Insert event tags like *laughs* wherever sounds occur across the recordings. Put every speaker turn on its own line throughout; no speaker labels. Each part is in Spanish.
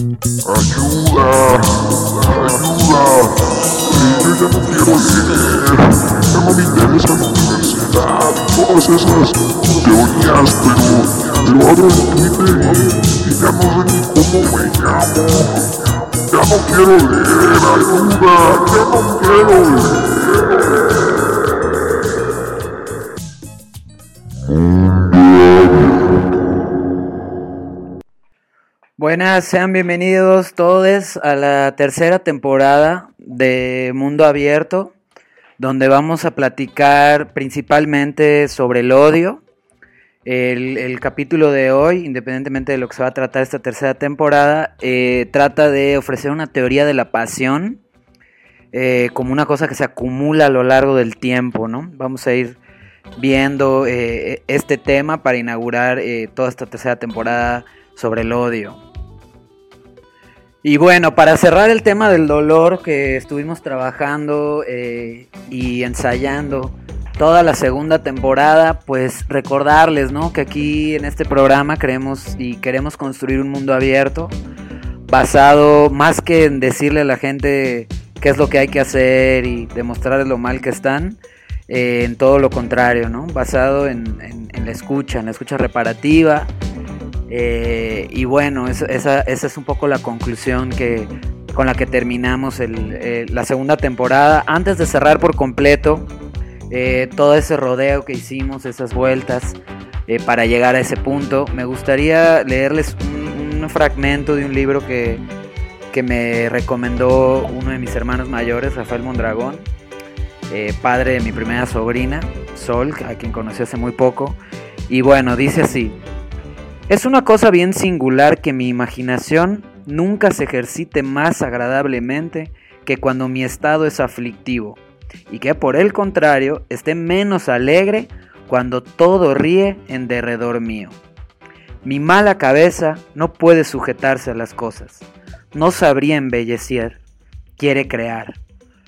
Ayuda, ayuda. yo ya no quiero leer. Ya no me interesa la universidad. Todas esas teorías, pero, pero abro el Twitter y, y ya no sé ni cómo me llamo. Ya no quiero leer, ayuda, ya no quiero leer.
Buenas, sean bienvenidos todos a la tercera temporada de Mundo Abierto, donde vamos a platicar principalmente sobre el odio, el, capítulo de hoy, independientemente de lo que se va a tratar esta tercera temporada, eh, trata de ofrecer una teoría de la pasión eh, como una cosa que se acumula a lo largo del tiempo, ¿no? Vamos a ir viendo eh, este tema para inaugurar toda esta tercera temporada sobre el odio. Y bueno, para cerrar el tema del dolor que estuvimos trabajando y ensayando toda la segunda temporada, pues recordarles, ¿no? Que aquí en este programa creemos y queremos construir un mundo abierto, basado más que en decirle a la gente qué es lo que hay que hacer y demostrarles lo mal que están, eh, en todo lo contrario, ¿no? Basado en, la escucha, en la escucha reparativa. Eh, y bueno, esa, es un poco la conclusión que, con la que terminamos eh, la segunda temporada. Antes de cerrar por completo, eh, todo ese rodeo que hicimos, esas vueltas para llegar a ese punto. Me gustaría leerles un, fragmento de un libro que, que, me recomendó uno de mis hermanos mayores, Rafael Mondragón, padre de mi primera sobrina, Sol, a quien conocí hace muy poco. Y bueno, dice así, es una cosa bien singular que mi imaginación nunca se ejercite más agradablemente que cuando mi estado es aflictivo y que por el contrario esté menos alegre cuando todo ríe en derredor mío. Mi mala cabeza no puede sujetarse a las cosas, no sabría embellecer, quiere crear.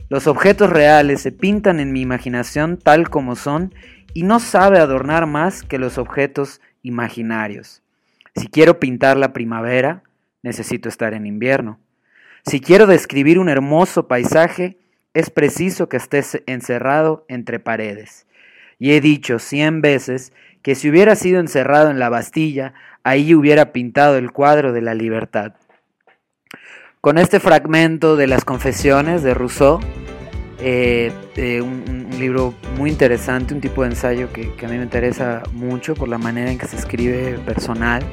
Los objetos reales se pintan en mi imaginación tal como son y no sabe adornar más que los objetos imaginarios. Si quiero pintar la primavera, necesito estar en invierno. Si quiero describir un hermoso paisaje, es preciso que estés encerrado entre paredes. Y he dicho cien veces que si hubiera sido encerrado en la Bastilla, ahí hubiera pintado el cuadro de la libertad. Con este fragmento de las confesiones de Rousseau, eh, un, libro muy interesante, un tipo de ensayo que, a mí me interesa mucho por la manera en que se escribe personal,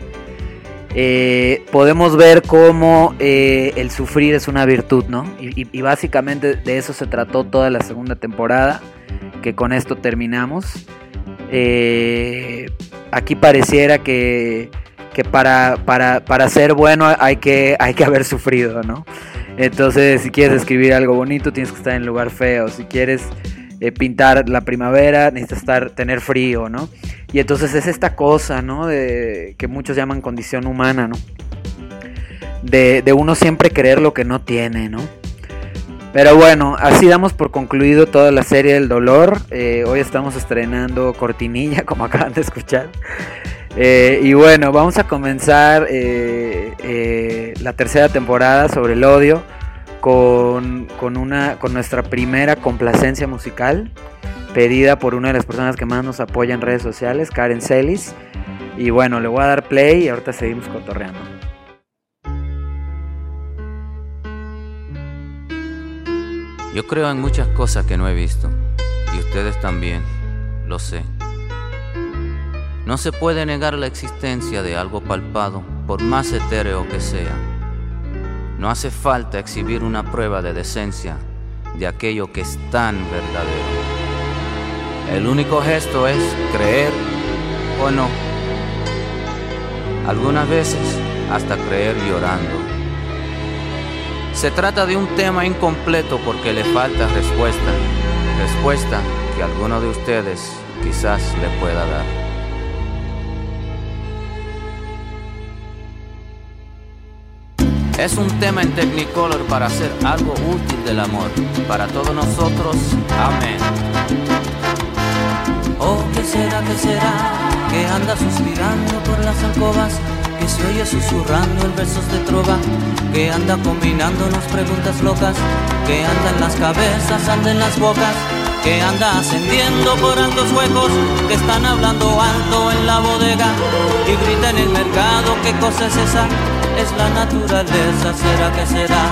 eh, podemos ver cómo eh, el sufrir es una virtud, ¿no? Y, básicamente de eso se trató toda la segunda temporada, que con esto terminamos. Eh, aquí pareciera que, para, para, ser bueno hay que, hay que haber sufrido, ¿no? Entonces, si quieres escribir algo bonito, tienes que estar en lugar feo. Si quieres pintar la primavera, necesitas estar, tener frío, ¿no? Y entonces es esta cosa, ¿no? De, que muchos llaman condición humana, ¿no? De, uno siempre creer lo que no tiene, ¿no? Pero bueno, así damos por concluido toda la serie del dolor. Eh, hoy estamos estrenando Cortinilla, *laughs* como acaban de escuchar. Eh, y bueno, vamos a comenzar eh, la tercera temporada sobre el odio con, una, con nuestra primera complacencia musical pedida por una de las personas que más nos apoya en redes sociales, Karen Celis. Y bueno, le voy a dar play y ahorita seguimos cotorreando.
Yo creo en muchas cosas que no he visto, y ustedes también, lo sé. No se puede negar la existencia de algo palpado, por más etéreo que sea. No hace falta exhibir una prueba de decencia de aquello que es tan verdadero. El único gesto es creer o no. Algunas veces hasta creer llorando. Se trata de un tema incompleto porque le falta respuesta. Respuesta que alguno de ustedes quizás le pueda dar. Es un tema en Technicolor para hacer algo útil del amor. Para todos nosotros, amén. Oh, ¿qué será, qué será? Que anda suspirando por las alcobas que se oye susurrando en versos de trova, que anda combinándonos preguntas locas, que anda en las cabezas, anda en las bocas, que anda ascendiendo por altos huecos, que están hablando alto en la bodega y grita en el mercado, ¿qué cosa es esa? Es la naturaleza, será que será,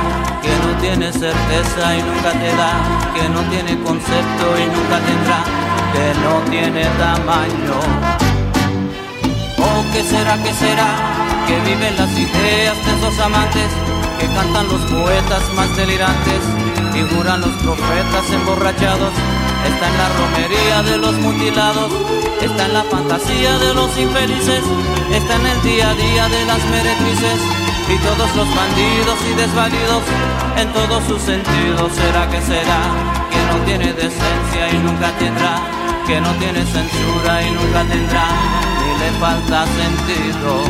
que no tiene certeza y nunca te da, que no tiene concepto y nunca tendrá, que no tiene tamaño. ¿O qué será, qué será? Que viven las ideas de esos amantes, que cantan los poetas más delirantes, figuran los profetas emborrachados está en la romería de los mutilados, está en la fantasía de los infelices, está en el día a día de las meretrices y todos los bandidos y desvalidos en todos sus sentidos. ¿Será que será que no tiene decencia y nunca tendrá? Que no tiene censura y nunca tendrá, ni le falta sentido.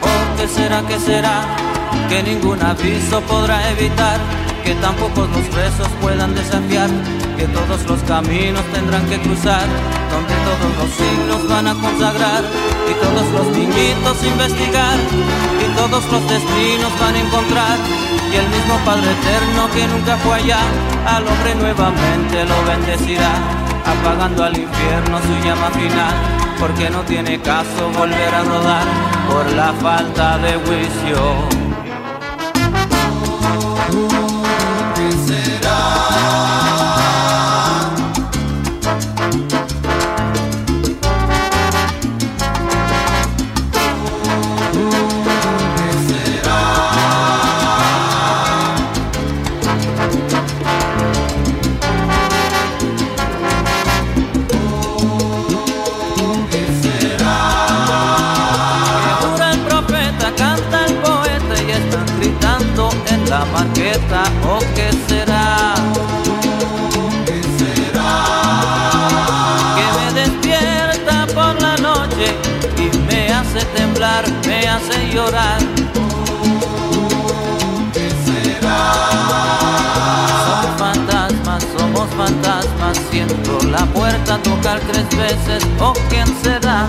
¿O qué será, qué será? Que ningún aviso podrá evitar que tampoco los presos puedan desafiar, que todos los caminos tendrán que cruzar, donde todos los siglos van a consagrar, y todos los niñitos investigar, y todos los destinos van a encontrar, y el mismo Padre Eterno que nunca fue allá, al hombre nuevamente lo bendecirá, apagando al infierno su llama final, porque no tiene caso volver a rodar por la falta de juicio. O llorar. ¿Qué será? Somos fantasmas, somos fantasmas, siento la puerta tocar tres veces, o quién será?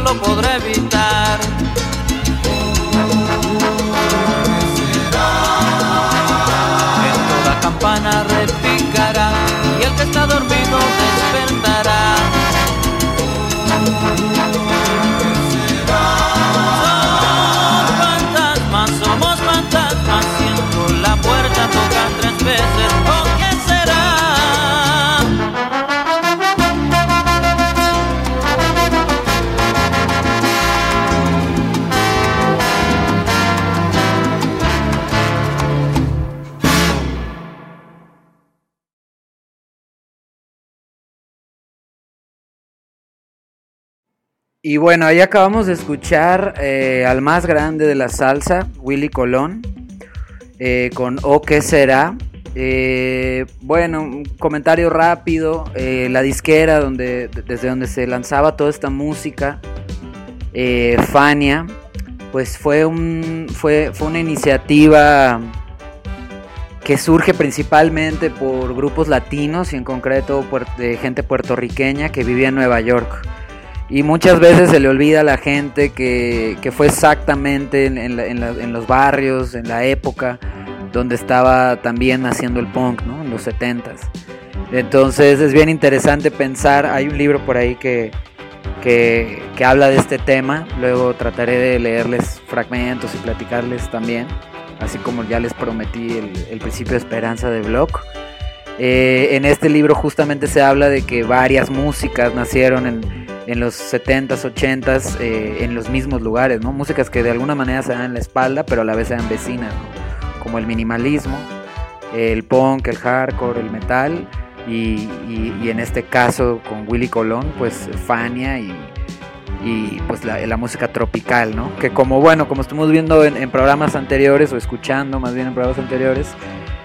Lo podré evitar. En toda campana repicará y el que está dormido despertará.
Y bueno, ahí acabamos de escuchar eh, al más grande de la salsa, Willy Colón, eh, con O qué será. Eh, bueno, un comentario rápido. la disquera donde, desde donde se lanzaba toda esta música, Fania, pues fue, un, fue, fue una iniciativa que surge principalmente por grupos latinos y en concreto de gente puertorriqueña que vivía en Nueva York. Y muchas veces se le olvida a la gente que, fue exactamente en, los barrios, en la época donde estaba también haciendo el punk, ¿no? En los 70s. Entonces es bien interesante pensar, hay un libro por ahí que, que, habla de este tema, luego trataré de leerles fragmentos y platicarles también. así como ya les prometí el, principio de esperanza de Block. Eh, en este libro justamente se habla de que varias músicas nacieron en, los 70s, 80s, eh, en los mismos lugares, ¿no? Músicas que de alguna manera se dan en la espalda, pero a la vez se dan vecinas, Como el minimalismo, el punk, el hardcore, el metal, y, en este caso con Willy Colón, pues Fania y, pues la, música tropical, ¿no? Que como bueno, como estuvimos viendo en, programas anteriores o escuchando más bien en programas anteriores,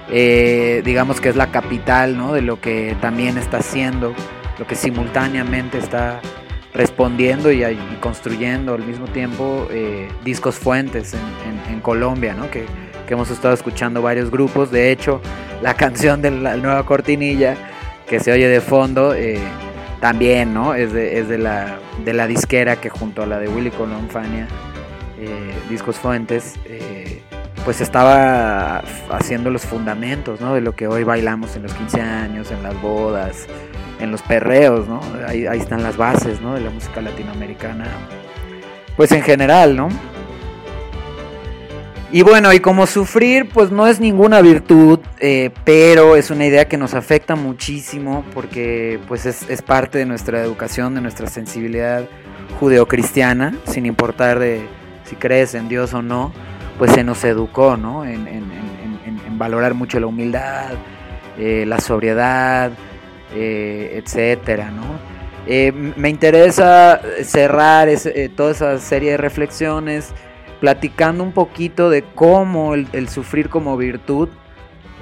eh, digamos que es la capital, ¿no? De lo que también está haciendo, lo que simultáneamente está respondiendo y, construyendo al mismo tiempo eh, discos fuentes en, Colombia, ¿no? Que, hemos estado escuchando varios grupos. De hecho, la *laughs* canción de la nueva cortinilla que se oye de fondo eh, también, ¿no? Es, de, la, de la disquera que junto a la de Willy Colón Fania, eh, Discos Fuentes, pues estaba haciendo los fundamentos, ¿no? De lo que hoy bailamos en los 15 años, en las bodas, en los perreos, ¿no? Ahí, están las bases, ¿no? De la música latinoamericana, pues en general, ¿no? Y bueno, y como sufrir, pues no es ninguna virtud, eh, pero es una idea que nos afecta muchísimo porque pues es, parte de nuestra educación, de nuestra sensibilidad judeocristiana, sin importar de si crees en Dios o no, pues se nos educó, ¿no? En, valorar mucho la humildad, eh, la sobriedad, eh, etcétera, ¿no? me interesa cerrar toda esa serie de reflexiones platicando un poquito de cómo el, sufrir como virtud,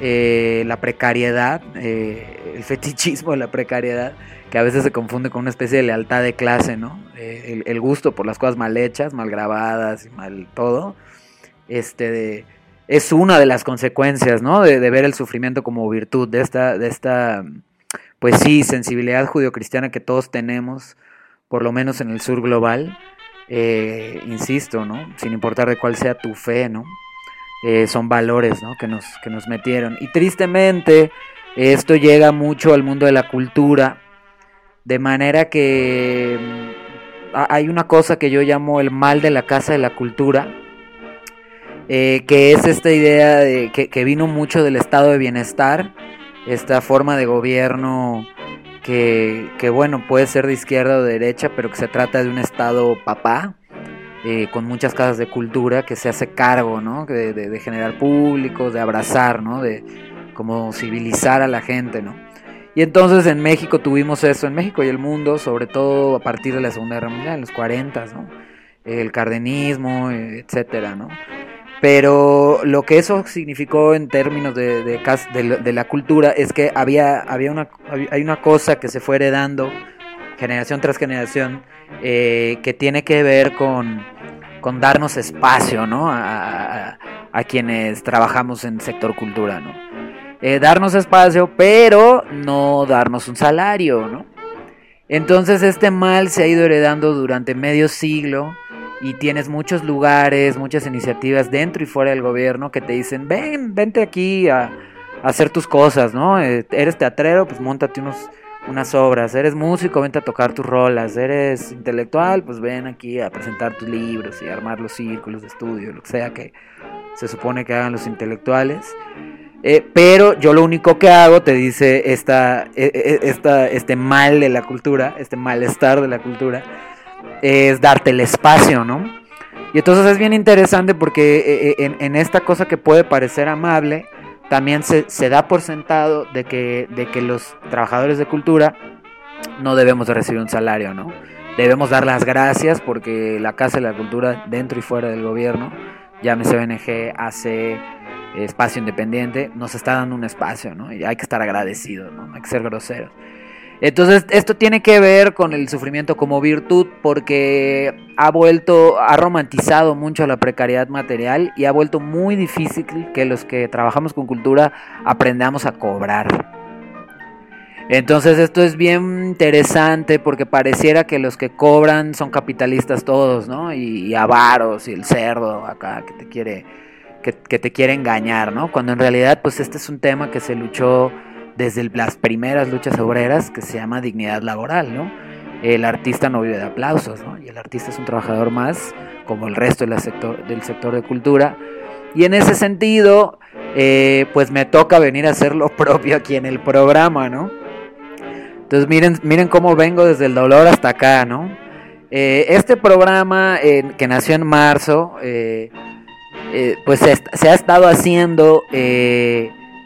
eh, la precariedad, eh, el fetichismo de la precariedad, que a veces se confunde con una especie de lealtad de clase, ¿no? Eh, el, gusto por las cosas mal hechas, mal grabadas y mal todo, este, es una de las consecuencias, ¿no? De, de, ver el sufrimiento como virtud, de esta, de esta, pues sí, sensibilidad judio-cristiana que todos tenemos, por lo menos en el sur global, eh, insisto, ¿no? Sin importar de cuál sea tu fe, ¿no? Eh, son valores, ¿no? Que nos, que nos metieron. Y tristemente, esto llega mucho al mundo de la cultura, de manera que mm, hay una cosa que yo llamo el mal de la casa de la cultura, eh, que es esta idea de, que, que, vino mucho del estado de bienestar, esta forma de gobierno que, bueno, puede ser de izquierda o de derecha, pero que se trata de un Estado papá, eh, con muchas casas de cultura, que se hace cargo, ¿no? De, generar públicos, de abrazar, ¿no? De como civilizar a la gente, ¿no? Y entonces en México tuvimos eso, en México y el mundo, sobre todo a partir de la Segunda Guerra Mundial, en los 40, ¿no? El cardenismo, etcétera, ¿no? Pero lo que eso significó en términos de, de, la cultura es que había, había una, hay una cosa que se fue heredando generación tras generación eh, que tiene que ver con, con darnos espacio ¿no? a, quienes trabajamos en sector cultura. ¿no? Eh, darnos espacio, pero no darnos un salario. ¿no? Entonces este mal se ha ido heredando durante medio siglo y tienes muchos lugares, muchas iniciativas dentro y fuera del gobierno que te dicen, ven, vente aquí a, hacer tus cosas, ¿no? Eh, eres teatrero, pues montate unos, unas obras, eres músico, vente a tocar tus rolas, eres intelectual, pues ven aquí a presentar tus libros y armar los círculos de estudio, lo que sea que se supone que hagan los intelectuales. Eh, pero yo lo único que hago, te dice esta, e, e, esta, este mal de la cultura, este malestar de la cultura, es darte el espacio, ¿no? Y entonces es bien interesante porque eh, eh, en, esta cosa que puede parecer amable, también se, da por sentado de que, de que los trabajadores de cultura no debemos de recibir un salario, ¿no? Debemos dar las gracias porque la Casa de la Cultura, dentro y fuera del gobierno, llámese BNG, hace espacio independiente, nos está dando un espacio, ¿no? Y hay que estar agradecidos, ¿no? Hay que ser groseros. Entonces, esto tiene que ver con el sufrimiento como virtud porque ha vuelto, ha romantizado mucho la precariedad material y ha vuelto muy difícil que los que trabajamos con cultura aprendamos a cobrar. Entonces esto es bien interesante porque pareciera que los que cobran son capitalistas todos, ¿no? Y, avaros y el cerdo acá que te quiere que, te quiere engañar, ¿no? Cuando en realidad pues este es un tema que se luchó desde las primeras luchas obreras que se llama dignidad laboral, ¿no? El artista no vive de aplausos, ¿no? Y el artista es un trabajador más, como el resto del sector, del sector de cultura, Y en ese sentido, eh, pues me toca venir a hacer lo *laughs* propio aquí en el programa, ¿no? Entonces miren, miren cómo vengo desde el dolor hasta acá, ¿no? Eh, este programa que nació en marzo, eh, pues se, ha estado haciendo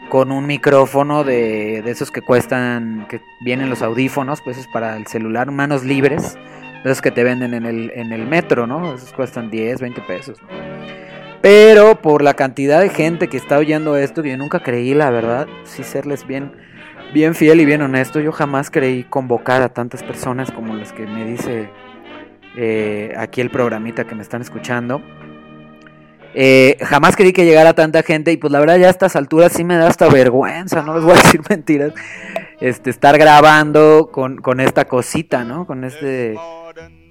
con un micrófono de, de, esos que cuestan, que vienen los audífonos, pues es para el celular, manos libres, esos que te venden en el, en el metro, ¿no? Esos cuestan 10, 20 pesos. Pero por la cantidad de gente que está oyendo esto, que yo nunca creí, la verdad, sí serles bien, bien fiel y bien honesto, yo jamás creí convocar a tantas personas como las que me dice eh, aquí el programita que me están escuchando. Eh, jamás creí que llegara tanta gente y pues la verdad ya a estas alturas sí me da hasta vergüenza, no les voy a *laughs* decir mentiras, este, estar grabando con, con esta cosita, ¿no? Con este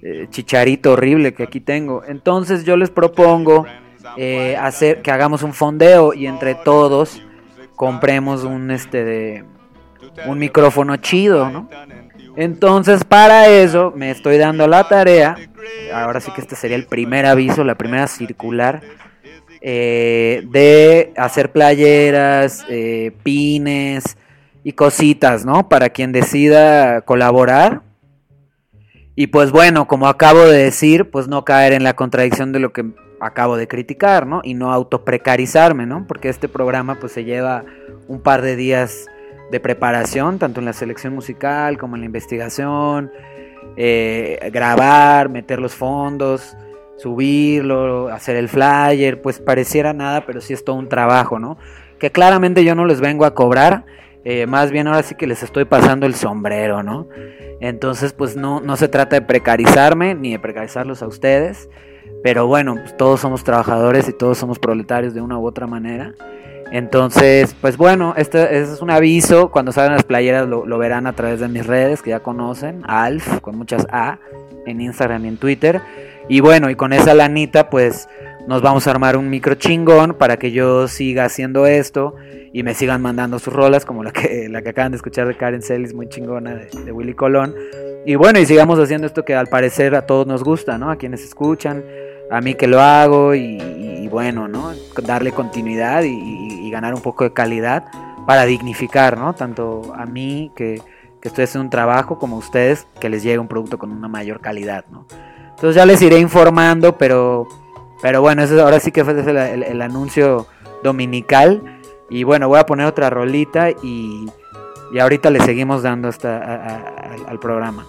eh, chicharito horrible que aquí tengo. Entonces yo les propongo eh, hacer que hagamos un fondeo y entre todos compremos un este un micrófono chido, ¿no? Entonces para eso me estoy dando la tarea. Ahora sí que este sería el primer aviso, la primera circular eh, de hacer playeras, eh, pines y cositas, ¿no? Para quien decida colaborar. Y pues bueno, como acabo de decir, pues no caer en la contradicción de lo que acabo de criticar, ¿no? Y no autoprecarizarme, ¿no? Porque este programa pues se lleva un par de días de preparación, tanto en la selección musical como en la investigación, eh, grabar, meter los fondos, subirlo, hacer el flyer, pues pareciera nada, pero sí es todo un trabajo, ¿no? Que claramente yo no les vengo a cobrar, eh, más bien ahora sí que les estoy pasando el sombrero, ¿no? Entonces pues no, no se trata de precarizarme ni de precarizarlos a ustedes, pero bueno, pues todos somos trabajadores y todos somos proletarios de una u otra manera. Entonces, pues bueno, este, es un aviso. Cuando salgan las playeras lo, verán a través de mis redes que ya conocen. Alf, con muchas A, en Instagram y en Twitter. Y bueno, y con esa lanita, pues nos vamos a armar un micro chingón para que yo siga haciendo esto y me sigan mandando sus rolas, como la que, la que acaban de escuchar de Karen Celis, muy chingona, de, de Willy Colón. Y bueno, y sigamos haciendo esto que al parecer a todos nos gusta, ¿no? A quienes escuchan, a mí que lo hago y, bueno, ¿no? Darle continuidad y, ganar un poco de calidad para dignificar, ¿no? Tanto a mí que, que, estoy haciendo un trabajo como a ustedes que les llegue un producto con una mayor calidad, ¿no? Entonces ya les iré informando, pero, pero bueno, eso ahora sí que fue el, anuncio dominical. Y bueno, voy a poner otra rolita y, y ahorita le seguimos dando hasta al programa.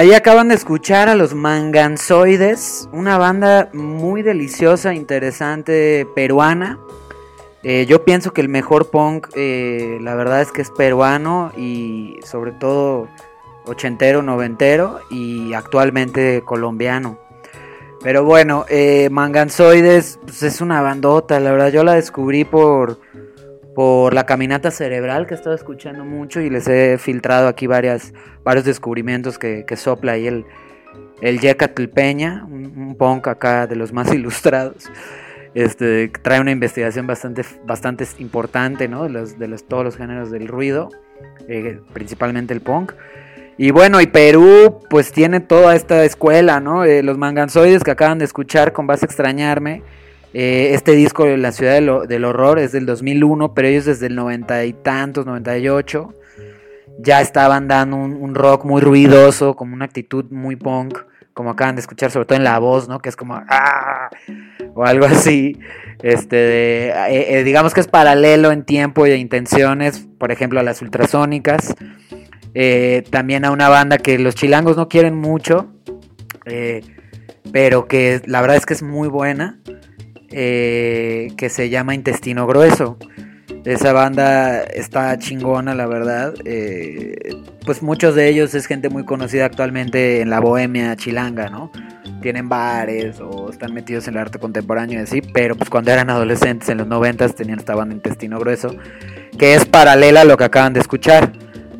Ahí acaban de escuchar a los Manganzoides, una banda muy deliciosa, interesante, peruana. Eh, yo pienso que el mejor punk, eh, la verdad es que es peruano y sobre todo ochentero, noventero y actualmente colombiano. Pero bueno, eh, Manganzoides pues es una bandota, la verdad yo la descubrí por por la caminata cerebral que he estado escuchando mucho y les he filtrado aquí varias, varios descubrimientos que, sopla ahí el, el Yecatl Peña, un, punk acá de los más *laughs* ilustrados. Este, trae una investigación bastante, bastante importante ¿no? de, los, de los, todos los géneros del ruido, eh, principalmente el punk. Y bueno, y Perú pues tiene toda esta escuela, ¿no? Eh, los manganzoides que acaban de escuchar con Vas a extrañarme eh, este disco, La Ciudad del, Horror, es del 2001, pero ellos desde el 90 y tantos, 98, ya estaban dando un, rock muy ruidoso, como una actitud muy punk, como acaban de escuchar, sobre todo en la voz, ¿no? Que es como ¡ah! o algo así. Este, eh, eh, digamos que es paralelo en tiempo y de intenciones, por ejemplo, a las ultrasónicas. también a una banda que los chilangos no quieren mucho, pero que la verdad es que es muy buena. Eh, que se llama Intestino Grueso. Esa banda está chingona, la verdad. Eh, pues muchos de ellos es gente muy conocida actualmente en la bohemia chilanga, ¿no? Tienen bares o están metidos en el arte contemporáneo y pero pues cuando eran adolescentes en los noventas tenían esta banda Intestino Grueso, que es paralela a lo que acaban de escuchar,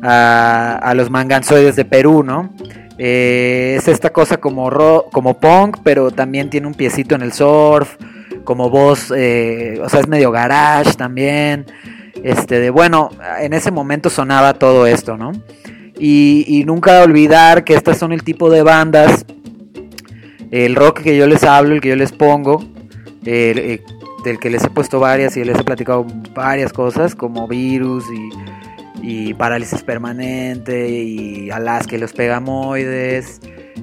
a, los manganzoides de Perú, ¿no? Eh, es esta cosa como, como punk, pero también tiene un piecito en el surf como voz, eh, o sea, es medio garage también. Este, de bueno, en ese momento sonaba todo esto, ¿no? Y, nunca olvidar que estas son el tipo de bandas, el rock que yo les hablo, el que yo les pongo, eh, del que les he puesto varias y les he platicado varias cosas, como virus y, parálisis permanente y Alaska y los pegamoides,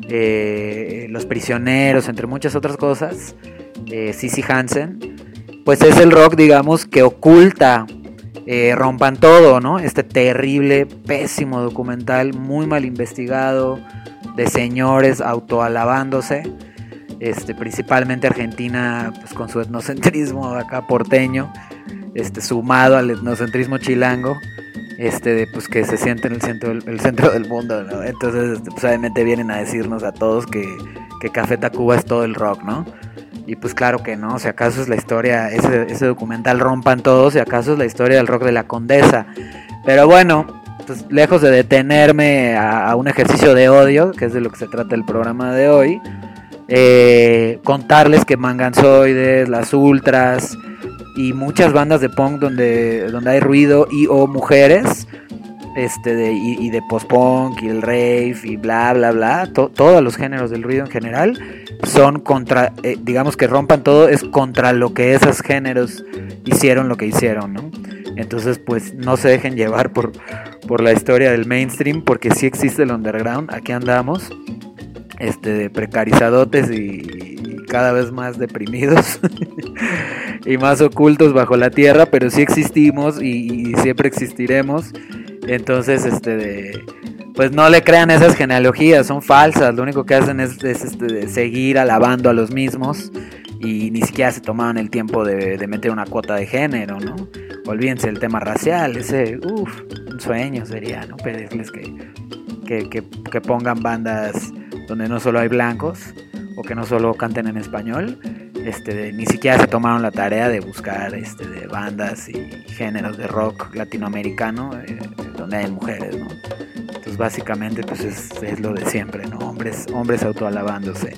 eh, los prisioneros, entre muchas otras cosas eh, Sissy Hansen, pues es el rock, digamos, que oculta eh, Rompan Todo, ¿no? Este terrible, pésimo documental, muy mal investigado, de señores autoalabándose, este, principalmente Argentina, pues con su etnocentrismo acá porteño, este, sumado al etnocentrismo chilango, este, pues que se siente en el centro, el centro del mundo, ¿no? Entonces, este, pues obviamente vienen a decirnos a todos que, que Café Tacuba es todo el rock, ¿no? Y pues claro que no, si acaso es la historia, ese, documental rompan todos, si acaso es la historia del rock de la condesa. Pero bueno, pues lejos de detenerme a, un ejercicio de odio, que es de lo que se trata el programa de hoy, eh, contarles que Manganzoides, las Ultras y muchas bandas de punk donde, donde hay ruido y o mujeres, este de, y, de post-punk y el rave y bla bla bla, todos los géneros del ruido en general son contra, eh, digamos que rompan todo, es contra lo que esos géneros hicieron lo que hicieron, ¿no? Entonces, pues no se dejen llevar por, por la historia del mainstream, porque sí existe el underground, aquí andamos, este, precarizadotes y, cada vez más deprimidos *laughs* y más ocultos bajo la tierra, pero sí existimos y, y siempre existiremos. Entonces, este, de pues no le crean esas genealogías, son falsas, lo único que hacen es, este, seguir alabando a los mismos y ni siquiera se tomaban el tiempo de, meter una cuota de género, ¿no? Olvídense del tema racial, ese, uff, un sueño sería, ¿no? Pedirles que, que, pongan bandas donde no solo hay blancos o que no solo canten en español, este, ni siquiera se tomaron la tarea de buscar este, de bandas y géneros de rock latinoamericano eh, donde hay mujeres, ¿no? Básicamente pues es, lo de siempre, ¿no? Hombres, hombres autoalabándose.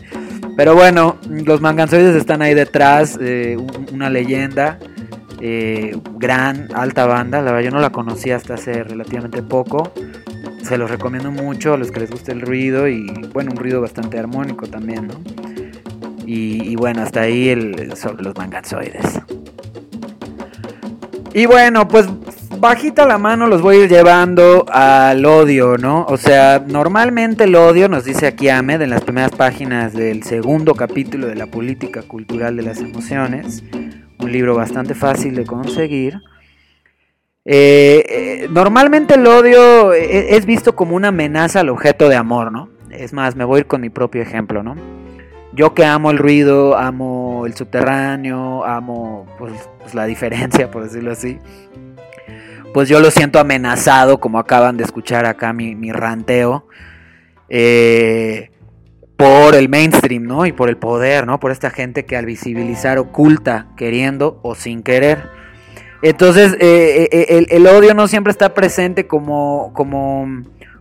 Pero bueno, los manganzoides están ahí detrás, eh, una leyenda, eh, gran, alta banda, la verdad yo no la conocía hasta hace relativamente poco. Se los recomiendo mucho a los que les guste el ruido y bueno, un ruido bastante armónico también, ¿no? Y, bueno, hasta ahí sobre los manganzoides. Y bueno, pues bajita la mano los voy a ir llevando al odio, ¿no? O sea, normalmente el odio, nos dice aquí Ahmed en las primeras páginas del segundo capítulo de la política cultural de las emociones, un libro bastante fácil de conseguir. Eh, eh, normalmente el odio e-, es visto como una amenaza al objeto de amor, ¿no? Es más, me voy a ir con mi propio ejemplo, ¿no? Yo que amo el ruido, amo el subterráneo, amo pues, pues, la diferencia, por decirlo así, pues yo lo siento amenazado, como acaban de escuchar acá mi, mi ranteo, eh, por el mainstream, ¿no? Y por el poder, ¿no? Por esta gente que al visibilizar oculta, queriendo o sin querer. Entonces, eh, eh, el, el, odio no siempre está presente como, como,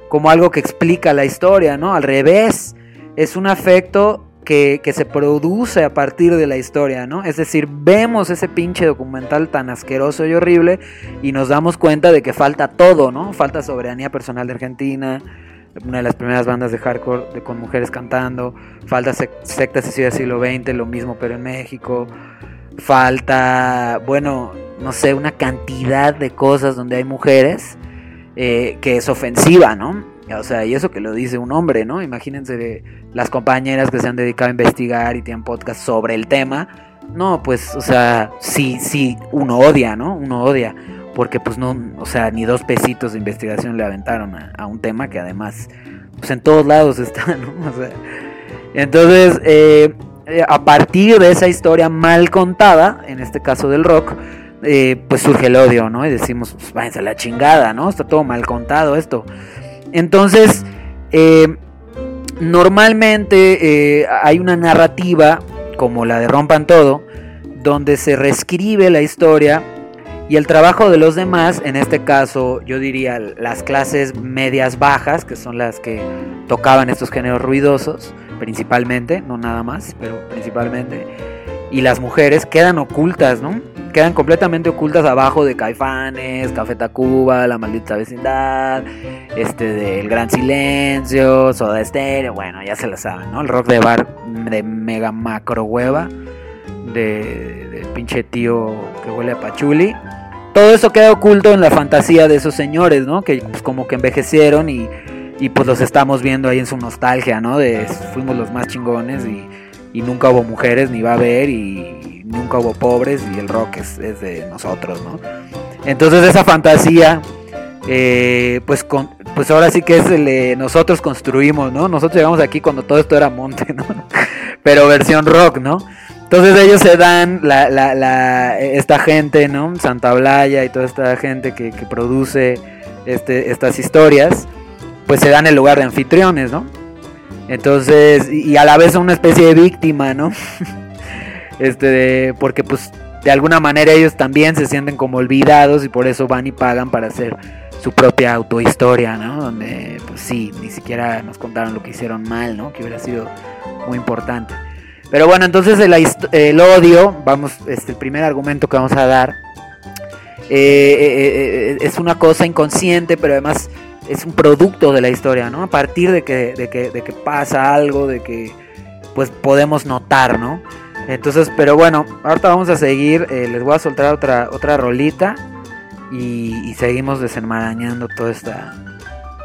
como algo que explica la historia, ¿no? Al revés, es un afecto que, se produce a partir de la historia, ¿no? Es decir, vemos ese pinche documental tan asqueroso y horrible y nos damos cuenta de que falta todo, ¿no? Falta soberanía personal de Argentina, una de las primeras bandas de hardcore con mujeres cantando, falta sectas y del siglo XX, lo mismo pero en México, falta, bueno, no sé, una cantidad de cosas donde hay mujeres eh, que es ofensiva, ¿no? O sea, y eso que lo dice un hombre, ¿no? Imagínense las compañeras que se han dedicado a investigar y tienen podcast sobre el tema. No, pues, o sea, sí, sí, uno odia, ¿no? Uno odia. Porque pues no, o sea, ni dos pesitos de investigación le aventaron a, un tema que además, pues en todos lados *laughs* está, ¿no? O sea, entonces, eh, a partir de esa historia mal contada, en este caso del rock, eh, pues surge el odio, ¿no? Y decimos, pues váyanse a la chingada, ¿no? Está todo mal contado esto. Entonces, eh, normalmente eh, hay una narrativa, como la de Rompan Todo, donde se reescribe la historia y el trabajo de los demás, en este caso yo diría las clases medias bajas, que son las que tocaban estos géneros ruidosos, principalmente, no nada más, pero principalmente, y las mujeres quedan ocultas, ¿no? Quedan completamente ocultas abajo de Caifanes, Café Tacuba, La Maldita Vecindad, este del Gran Silencio, Soda Stereo, bueno, ya se la saben, ¿no? El rock de bar de mega macro hueva, de, de pinche tío que huele a pachuli. Todo eso queda oculto en la fantasía de esos señores, ¿no? Que pues como que envejecieron y, y pues los estamos viendo ahí en su nostalgia, ¿no? De fuimos los más chingones y, y nunca hubo mujeres ni va a haber y, nunca hubo pobres y el rock es, de nosotros, ¿no? Entonces esa fantasía, eh, pues, con, pues ahora sí que es el, nosotros construimos, ¿no? Nosotros llegamos aquí cuando todo esto era monte, ¿no? *laughs* Pero versión rock, ¿no? Entonces ellos se dan, la, la, esta gente, ¿no? Santa Blaya y toda esta gente que, que produce este, estas historias, pues se dan el lugar de anfitriones, ¿no? Entonces, y a la vez una especie de víctima, ¿no? *laughs* Este, porque pues de alguna manera ellos también se sienten como olvidados y por eso van y pagan para hacer su propia autohistoria, ¿no? Donde pues sí, ni siquiera nos contaron lo que hicieron mal, ¿no? Que hubiera sido muy importante. Pero bueno, entonces el, odio, vamos, este, el primer argumento que vamos a dar, eh, eh, eh, es una cosa inconsciente, pero además es un producto de la historia, ¿no? A partir de que, de que, de que pasa algo, de que pues podemos notar, ¿no? Entonces, pero bueno, ahorita vamos a seguir. Eh, les voy a soltar otra, otra rolita. Y, seguimos desenmarañando todo, esta,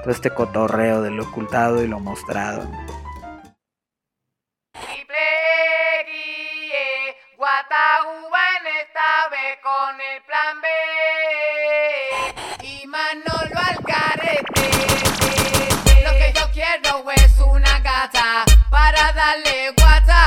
todo este cotorreo de lo ocultado y lo mostrado. con el plan B y Manolo Alcarete. Lo que yo quiero es una gata para darle
guata,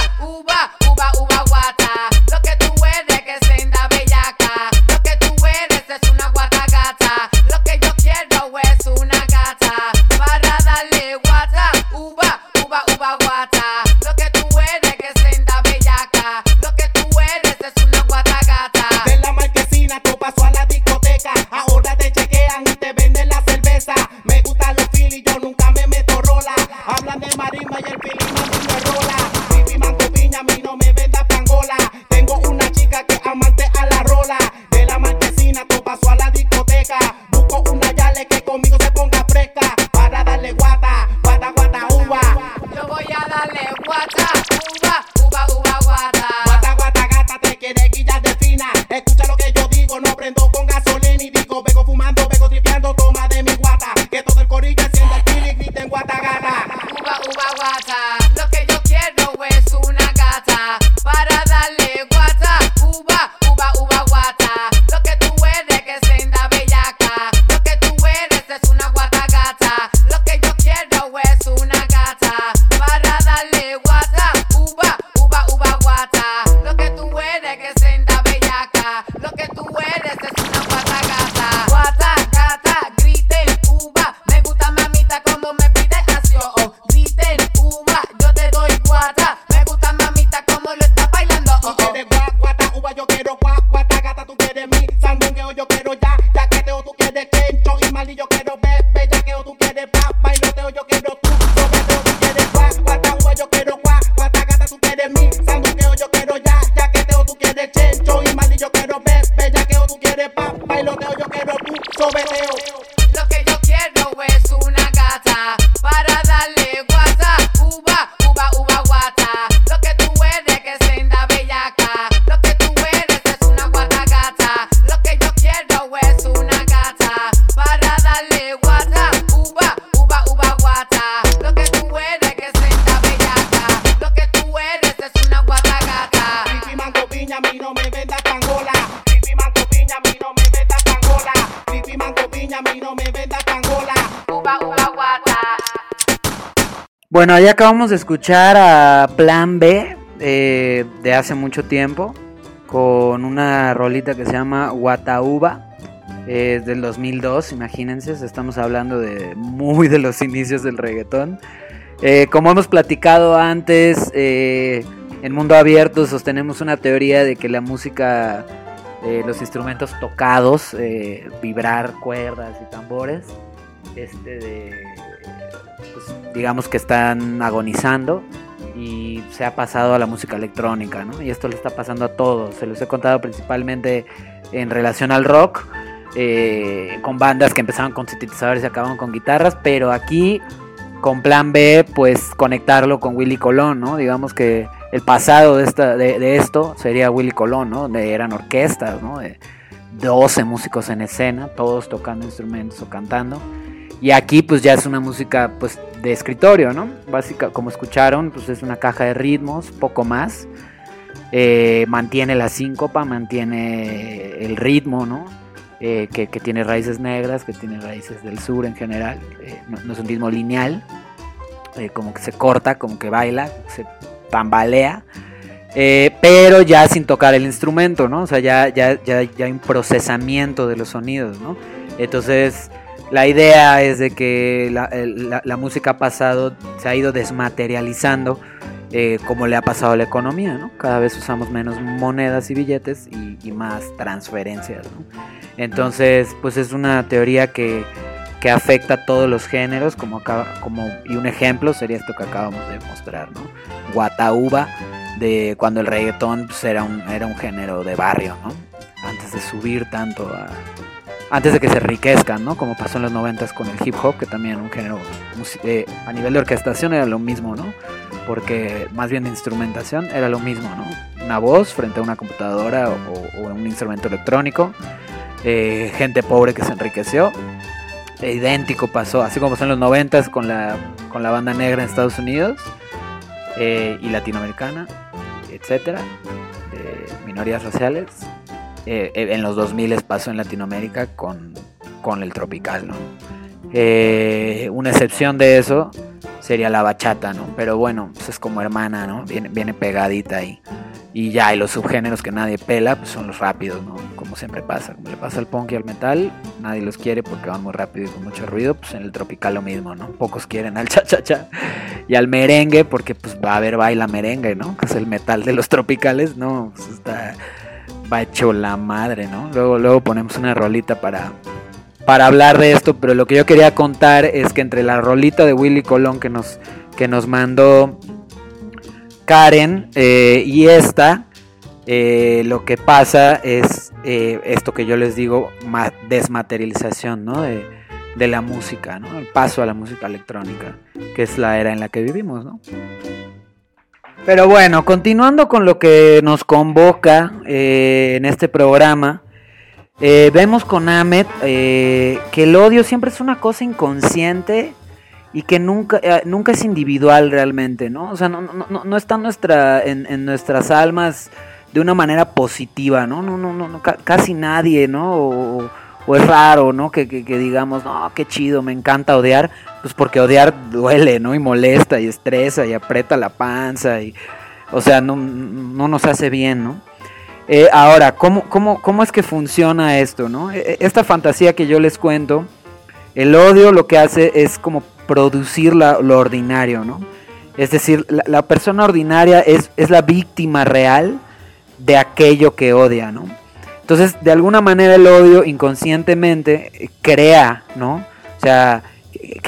Ahí acabamos de escuchar a Plan B eh, de hace mucho tiempo con una rolita que se llama Guatauba. Es del 2002, imagínense, estamos hablando de muy de los inicios del reggaetón. Eh, como hemos platicado antes, eh, en Mundo Abierto sostenemos una teoría de que la música, eh, los instrumentos tocados, eh, vibrar cuerdas y tambores, este de, digamos que están agonizando y se ha pasado a la música electrónica, ¿no? Y esto le está pasando a todos. Se los he contado principalmente en relación al rock, eh, con bandas que empezaron con sintetizadores y acabaron con guitarras, pero aquí con Plan B, pues conectarlo con Willy Colón, ¿no? Digamos que el pasado de, esta, de esto sería Willy Colón, ¿no? Donde eran orquestas, ¿no? De 12 músicos en escena, todos tocando instrumentos o cantando. Y aquí pues ya es una música pues de escritorio, ¿no? Básica, como escucharon, pues es una caja de ritmos, poco más. Eh, mantiene la síncopa, mantiene el ritmo, ¿no? Eh, que, que tiene raíces negras, que tiene raíces del sur en general. Eh, no, es un ritmo lineal, como que se corta, como que baila, se tambalea. Eh, pero ya sin tocar el instrumento, ¿no? O sea, ya, ya, ya, ya hay un procesamiento de los sonidos, ¿no? Entonces, la idea es de que la, música ha pasado, se ha ido desmaterializando, eh, como le ha pasado a la economía, ¿no? Cada vez usamos menos monedas y billetes y, más transferencias, ¿no? Entonces, pues es una teoría que, que afecta a todos los géneros, como, acaba- como y un ejemplo sería esto que acabamos de mostrar, ¿no? Guatauba, de cuando el reggaetón pues, era, un, era un género de barrio, ¿no? Antes de subir tanto a... Antes de que se enriquezcan, ¿no? Como pasó en los noventas con el hip hop, que también un género eh, a nivel de orquestación era lo mismo, ¿no? Porque más bien de instrumentación era lo mismo, ¿no? Una voz frente a una computadora o, o un instrumento electrónico, eh, gente pobre que se enriqueció, E idéntico pasó, así como pasó en los noventas con la, con la banda negra en Estados Unidos eh, y latinoamericana, etcétera, minorías raciales. Eh, en los 2000 pasó en Latinoamérica con, con el tropical, ¿no? Eh, una excepción de eso sería la bachata, ¿no? Pero bueno, pues es como hermana, ¿no? Viene, viene pegadita ahí. Y ya, y los subgéneros que nadie pela, pues son los rápidos, ¿no? Como siempre pasa, como le pasa al punk y al metal, nadie los quiere porque van muy rápido y con mucho ruido, pues en el tropical lo mismo, ¿no? Pocos quieren al *laughs* cha-cha-cha y al merengue porque pues va a haber baila merengue, ¿no? Que es el metal de los tropicales, ¿no? Pues está, va hecho la madre, ¿no? Luego, luego ponemos una rolita para, para hablar de esto, pero lo que yo quería contar es que entre la rolita de Willy Colón que nos, que nos mandó Karen eh, y esta, eh, lo que pasa es eh, esto que yo les digo, ma- desmaterialización, ¿no? De, de la música, ¿no? El paso a la música electrónica, que es la era en la que vivimos, ¿no? Pero bueno, continuando con lo que nos convoca eh, en este programa, eh, vemos con Ahmed eh, que el odio siempre es una cosa inconsciente y que nunca, eh, nunca es individual realmente, ¿no? O sea, no, no, no, está nuestra, en, nuestras almas de una manera positiva, ¿no? No, no, no, no, ca- casi nadie, ¿no? O es raro, ¿no? Que, que, que digamos, no, qué chido, me encanta odiar, pues porque odiar duele, ¿no? Y molesta y estresa y aprieta la panza y, o sea, no, no nos hace bien, ¿no? Eh, ahora, ¿cómo, cómo, ¿cómo es que funciona esto, no? E- e- Esta fantasía que yo les cuento, el odio lo que hace es como producir la- lo ordinario, ¿no? Es decir, la, la persona ordinaria es, es la víctima real de aquello que odia, ¿no? Entonces, de alguna manera el odio inconscientemente eh, crea, ¿no? O sea,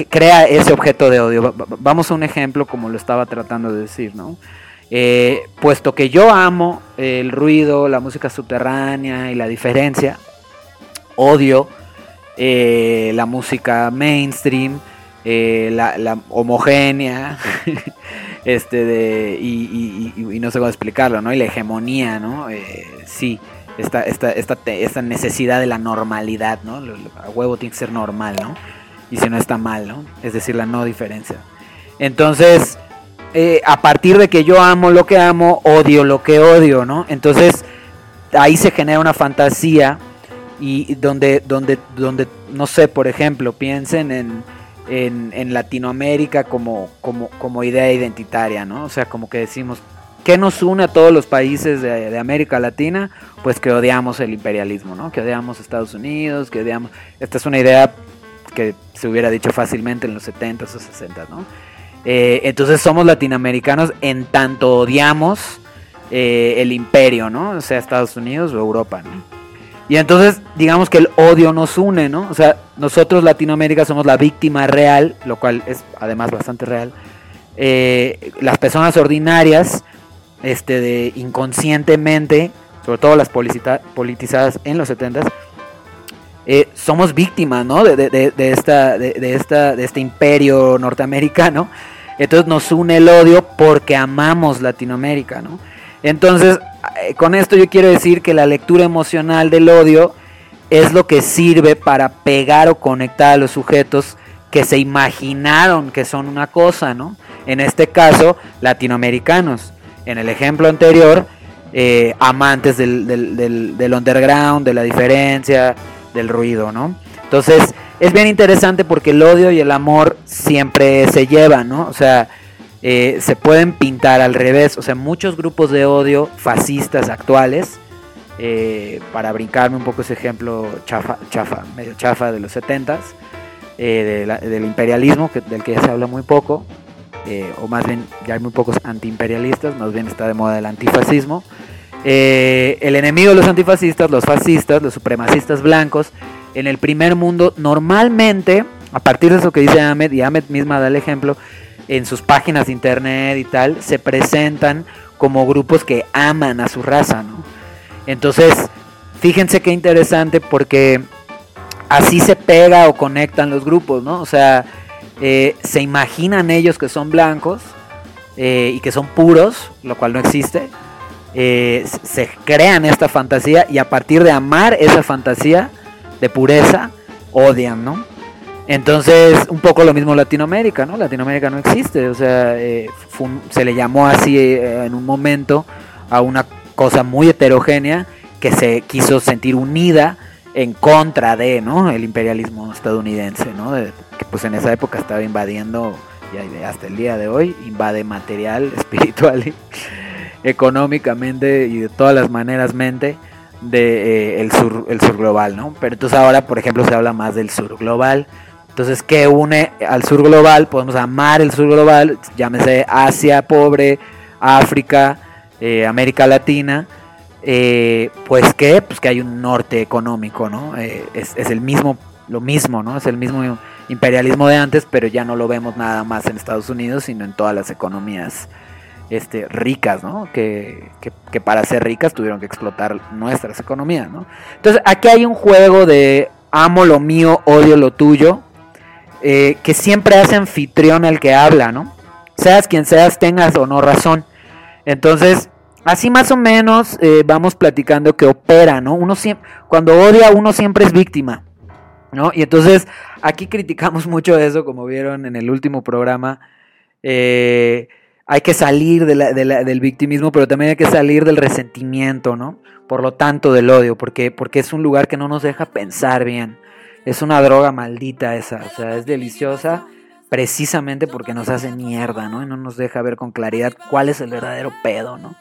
crea ese objeto de odio. Va- va- Vamos a un ejemplo como lo estaba tratando de decir, ¿no? Eh, puesto que yo amo el ruido, la música subterránea y la diferencia, odio eh, la música mainstream, eh, la, homogénea, *laughs* este de, y, y- no sé cómo explicarlo, ¿no? Y la hegemonía, ¿no? Sí, esta, esta, esta, esta necesidad de la normalidad, ¿no? A huevo tiene que ser normal, ¿no? Y si no está mal, ¿no? Es decir, la no diferencia. Entonces, eh, a partir de que yo amo lo que amo, odio lo que odio, ¿no? Entonces, ahí se genera una fantasía y donde, donde, donde no sé, por ejemplo, piensen en, en, en Latinoamérica como, como, como idea identitaria, ¿no? O sea, como que decimos, ¿qué nos une a todos los países de, América Latina? Pues que odiamos el imperialismo, ¿no? Que odiamos Estados Unidos, que odiamos... Esta es una idea que se hubiera dicho fácilmente en los 70s o 60s, ¿no? Eh, entonces somos latinoamericanos en tanto odiamos eh, el imperio, ¿no? O sea, Estados Unidos o Europa, ¿no? Y entonces, digamos que el odio nos une, ¿no? O sea, nosotros Latinoamérica somos la víctima real, lo cual es además bastante real. Eh, las personas ordinarias, este, de inconscientemente, sobre todo las politizadas en los 70s, eh, somos víctimas, ¿no? De, de- esta, de esta, de este imperio norteamericano. Entonces nos une el odio porque amamos Latinoamérica, ¿no? Entonces, eh, con esto yo quiero decir que la lectura emocional del odio es lo que sirve para pegar o conectar a los sujetos que se imaginaron que son una cosa, ¿no? En este caso, latinoamericanos. En el ejemplo anterior, eh, amantes del, underground, de la diferencia, del ruido, ¿no? Entonces, es bien interesante porque el odio y el amor siempre se llevan, ¿no? O sea, eh, se pueden pintar al revés. O sea, muchos grupos de odio fascistas actuales, eh, para brincarme un poco ese ejemplo chafa, chafa medio chafa de los 70s, eh, de la- del imperialismo, del que se habla muy poco, eh, o más bien ya hay muy pocos antiimperialistas, más bien está de moda el antifascismo. Eh, el enemigo de los antifascistas, los fascistas, los supremacistas blancos, en el primer mundo normalmente, a partir de eso que dice Ahmed, y Ahmed misma da el ejemplo, en sus páginas de internet y tal, se presentan como grupos que aman a su raza, ¿no? Entonces, fíjense qué interesante porque así se pega o conectan los grupos, ¿no? O sea, eh, se imaginan ellos que son blancos eh, y que son puros, lo cual no existe. Eh, se- crean esta fantasía y a partir de amar esa fantasía de pureza, odian, ¿no? Entonces, un poco lo mismo Latinoamérica, ¿no? Latinoamérica no existe, o sea, se le llamó así en un momento a una cosa muy heterogénea que se quiso sentir unida en contra de, ¿no? El imperialismo estadounidense, ¿no? De- que pues en esa época estaba invadiendo, y hasta el día de hoy, invade material, *laughs* espiritual y económicamente y de todas las maneras mente de eh, el sur el sur global, ¿no? Pero entonces ahora, por ejemplo, se habla más del sur global. Entonces, ¿qué une al sur global? Podemos amar el sur global, llámese Asia pobre, África, eh, América Latina. eh, pues que pues que hay un norte económico, ¿no? Eh, es, es el mismo, lo mismo, ¿no? Es el mismo imperialismo de antes, pero ya no lo vemos nada más en Estados Unidos, sino en todas las economías este, ricas, ¿no? Que, que- que para ser ricas tuvieron que explotar nuestras economías, ¿no? Entonces, aquí hay un juego de amo lo mío, odio lo tuyo, eh, que siempre hace anfitrión al que habla, ¿no? Seas quien seas, tengas o no razón. Entonces, así más o menos eh, vamos platicando que opera, ¿no? Uno siempre, cuando odia, uno siempre es víctima, ¿no? Y entonces, aquí criticamos mucho eso, como vieron en el último programa. Eh, hay que salir del victimismo, pero también hay que salir del resentimiento, ¿no? Por lo tanto, del odio, porque, porque es un lugar que no nos deja pensar bien. Es una droga maldita esa, o sea, es deliciosa precisamente porque nos hace mierda, ¿no? Y no nos deja ver con claridad cuál es el verdadero pedo, ¿no?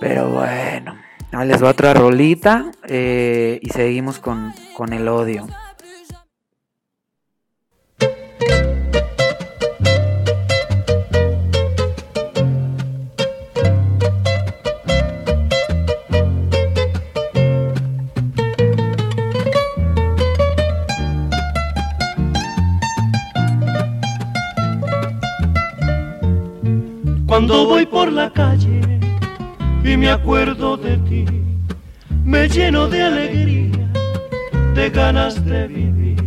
Pero bueno, ahí les va otra rolita eh, y seguimos con, con el odio.
Cuando voy por la calle y me acuerdo de ti, me lleno de alegría de ganas de vivir.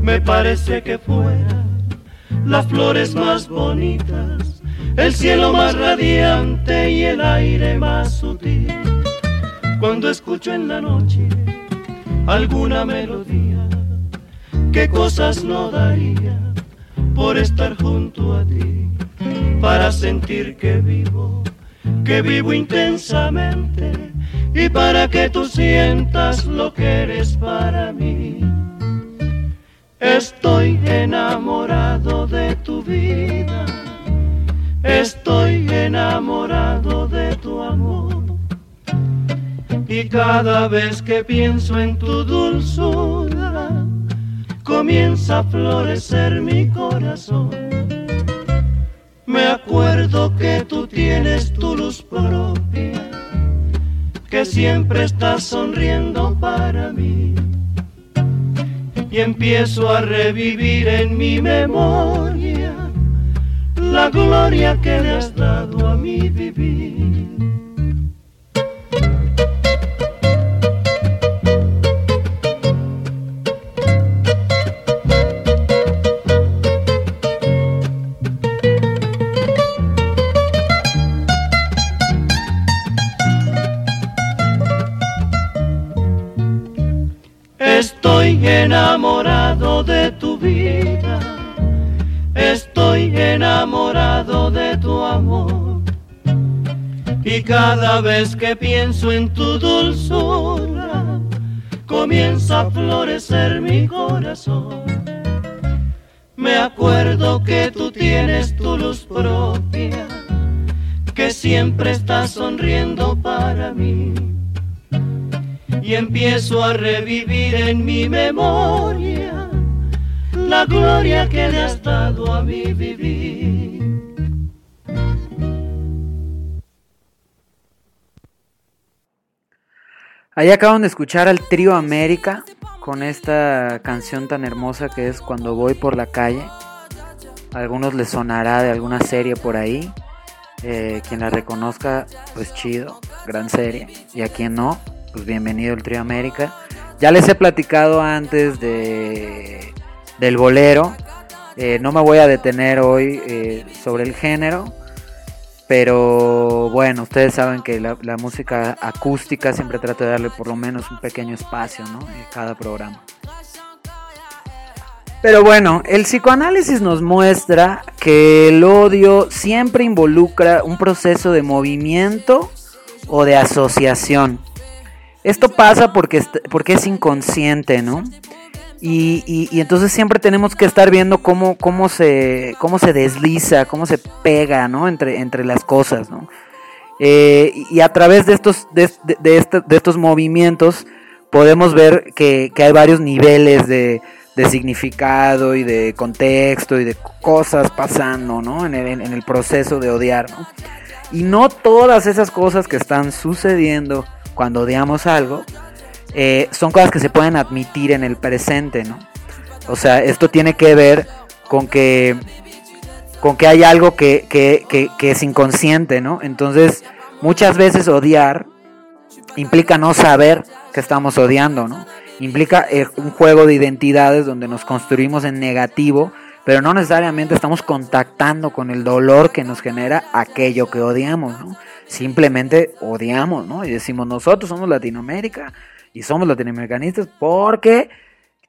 Me parece que fuera las flores más bonitas, el cielo más radiante y el aire más sutil. Cuando escucho en la noche alguna melodía, qué cosas no daría por estar junto a ti, para sentir que vivo, que vivo intensamente y para que tú sientas lo que eres para mí. Estoy enamorado de tu vida, estoy enamorado de tu amor. Y cada vez que pienso en tu dulzura, comienza a florecer mi corazón. Me acuerdo que tú tienes tu luz propia, que siempre estás sonriendo para mí. Y empiezo a revivir en mi memoria la gloria que le has dado a mi vivir. Enamorado de tu amor. Y cada vez que pienso en tu dulzura, comienza a florecer mi corazón. Me acuerdo que tú tienes tu luz propia, que siempre estás sonriendo para mí y empiezo a revivir en mi memoria la gloria que le has dado a mi vivir.
Ahí acaban de escuchar al trío América con esta canción tan hermosa que es Cuando voy por la calle. A algunos les sonará de alguna serie por ahí. Eh, quien la reconozca, pues chido, gran serie. Y a quien no, pues bienvenido el Trío América. Ya les he platicado antes de del bolero. Eh, no me voy a detener hoy eh, sobre el género. Pero bueno, ustedes saben que la, la, música acústica siempre trato de darle por lo menos un pequeño espacio ¿no? en cada programa. Pero bueno, el psicoanálisis nos muestra que el odio siempre involucra un proceso de movimiento o de asociación. Esto pasa porque, porque es inconsciente, ¿no? Y, y, entonces siempre tenemos que estar viendo cómo, cómo, se, cómo se desliza, cómo se pega, ¿no? Entre, entre las cosas, ¿no? Eh, y a través de estos, de, de, de, este, de estos movimientos podemos ver que, que hay varios niveles de, significado y de contexto y de cosas pasando, ¿no? En el, en el proceso de odiar, ¿no? Y no todas esas cosas que están sucediendo cuando odiamos algo, eh, son cosas que se pueden admitir en el presente, ¿no? O sea, esto tiene que ver con que, con que hay algo que, que, que, es inconsciente, ¿no? Entonces, muchas veces odiar implica no saber que estamos odiando, ¿no? Implica eh, un juego de identidades donde nos construimos en negativo, pero no necesariamente estamos contactando con el dolor que nos genera aquello que odiamos, ¿no? simplemente odiamos, ¿no? Y decimos, nosotros somos Latinoamérica y somos latinoamericanistas porque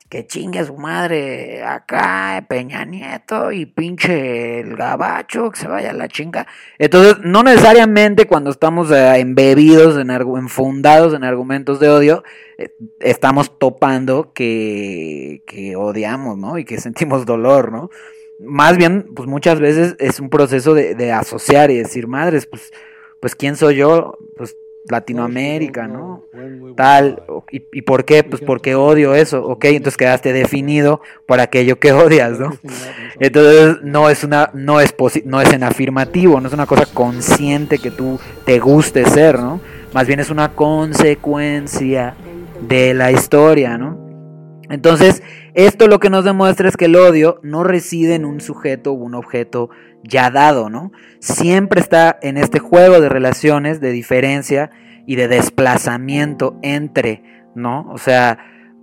que chingue a su madre acá Peña Nieto y pinche el gabacho, que se vaya la chinga. Entonces, no necesariamente cuando estamos eh, embebidos, en, enfundados en argumentos de odio, eh, estamos topando que, que odiamos, ¿no? Y que *laughs* sentimos dolor, ¿no? Más bien, pues muchas veces es un proceso de, de asociar y decir, madres, pues pues quién soy yo, pues Latinoamérica, ¿no? Tal, ¿Y, ¿Y, por qué? Pues porque odio eso, ok, entonces quedaste definido por aquello que odias, ¿no? Entonces no es una, no es no es en afirmativo, no es una cosa consciente que tú te guste ser, ¿no? Más bien es una consecuencia de la historia, ¿no? Entonces, esto lo que nos demuestra es que el odio no reside en un sujeto o un objeto ya dado, ¿no? Siempre está en este juego de relaciones, de diferencia y de desplazamiento entre, ¿no? O sea,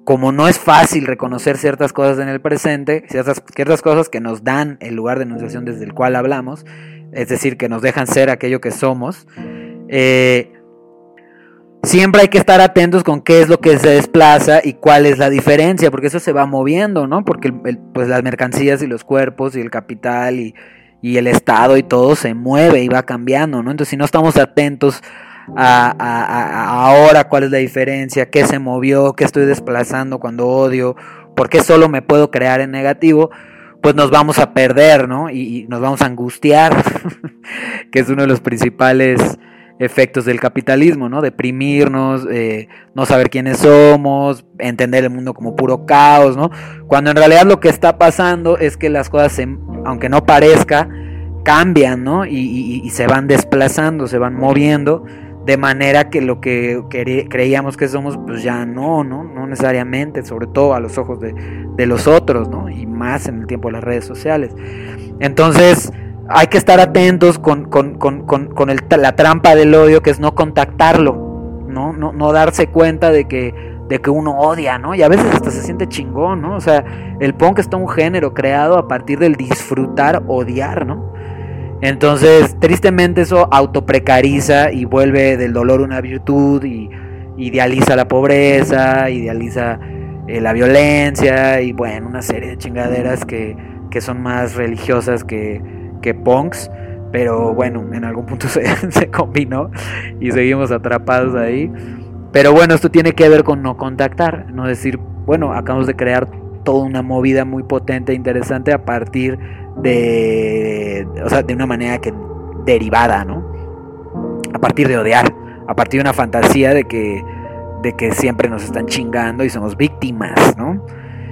como no es fácil reconocer ciertas cosas en el presente, ciertas, ciertas cosas que nos dan el lugar de enunciación desde el cual hablamos, es decir, que nos dejan ser aquello que somos, eh, siempre hay que estar atentos con qué es lo que se desplaza y cuál es la diferencia, porque eso se va moviendo, ¿no? Porque pues las mercancías y los cuerpos y el capital y, y, el Estado y todo se mueve y va cambiando, ¿no? Entonces si no estamos atentos a, ahora cuál es la diferencia, qué se movió, qué estoy desplazando cuando odio, por qué solo me puedo crear en negativo, pues nos vamos a perder, ¿no? Y, nos vamos a angustiar, *laughs* que es uno de los principales efectos del capitalismo, ¿no? Deprimirnos, eh, no saber quiénes somos, entender el mundo como puro caos, ¿no? Cuando en realidad lo que está pasando es que las cosas, aunque no parezca, cambian, ¿no? y se van desplazando, se van moviendo de manera que lo que creíamos que somos, pues ya no, ¿no? No necesariamente, sobre todo a los ojos de, los otros, ¿no? Y más en el tiempo de las redes sociales. Entonces, hay que estar atentos con, la trampa del odio, que es no contactarlo, ¿no? No, no darse cuenta de que, de que uno odia, ¿no? Y a veces hasta se siente chingón, ¿no? O sea, el punk está un género creado a partir del disfrutar, odiar, ¿no? Entonces, tristemente eso autoprecariza y vuelve del dolor una virtud y idealiza la pobreza, idealiza eh, la violencia y bueno, una serie de chingaderas que, son más religiosas que, que. Pero bueno, en algún punto *laughs* se, se combinó y seguimos atrapados ahí. Pero bueno, esto tiene que ver con no contactar, no decir, bueno, acabamos de crear toda una movida muy potente e interesante a partir de, o sea, de una manera que derivada, ¿no? A partir de odiar, a partir de una fantasía de que, de que siempre nos están chingando y somos víctimas, ¿no?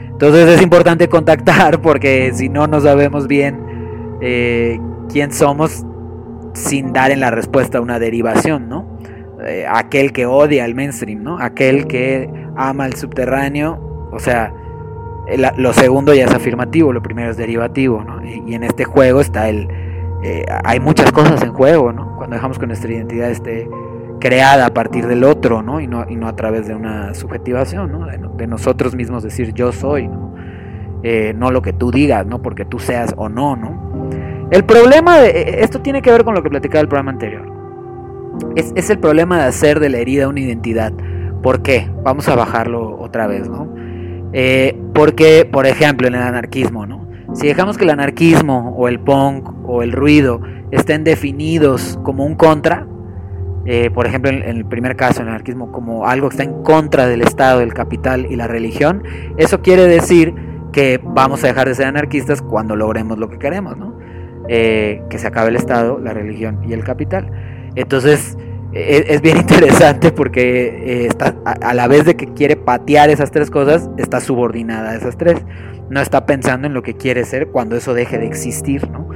Entonces es importante contactar porque si no, no sabemos bien eh, quién somos sin dar en la respuesta una derivación, ¿no? Eh, aquel que odia al mainstream, ¿no? Aquel que ama al subterráneo, o sea, eh, lo segundo ya es afirmativo, lo primero es derivativo, ¿no? Y, en este juego está el... Eh, hay muchas cosas en juego, ¿no? Cuando dejamos que nuestra identidad esté creada a partir del otro, ¿no? Y no, a través de una subjetivación, ¿no? De, nosotros mismos decir yo soy, ¿no? No lo que tú digas, ¿no? Porque tú seas o no, ¿no? El problema de... Esto tiene que ver con lo que platicaba el programa anterior. Es, el problema de hacer de la herida una identidad. ¿Por qué? Vamos a bajarlo otra vez, ¿no? Eh, porque, por ejemplo, en el anarquismo, ¿no? Si dejamos que el anarquismo o el punk o el ruido estén definidos como un contra, eh, por ejemplo, en, el primer caso, el anarquismo como algo que está en contra del Estado, del capital y la religión, eso quiere decir que vamos a dejar de ser anarquistas cuando logremos lo que queremos, ¿no? Eh, que se acabe el Estado, la religión y el capital. Entonces, es, bien *laughs* interesante porque eh, a, la vez de que quiere patear esas tres cosas, está subordinada a esas tres. No está pensando en lo que quiere ser cuando eso deje de existir, ¿no?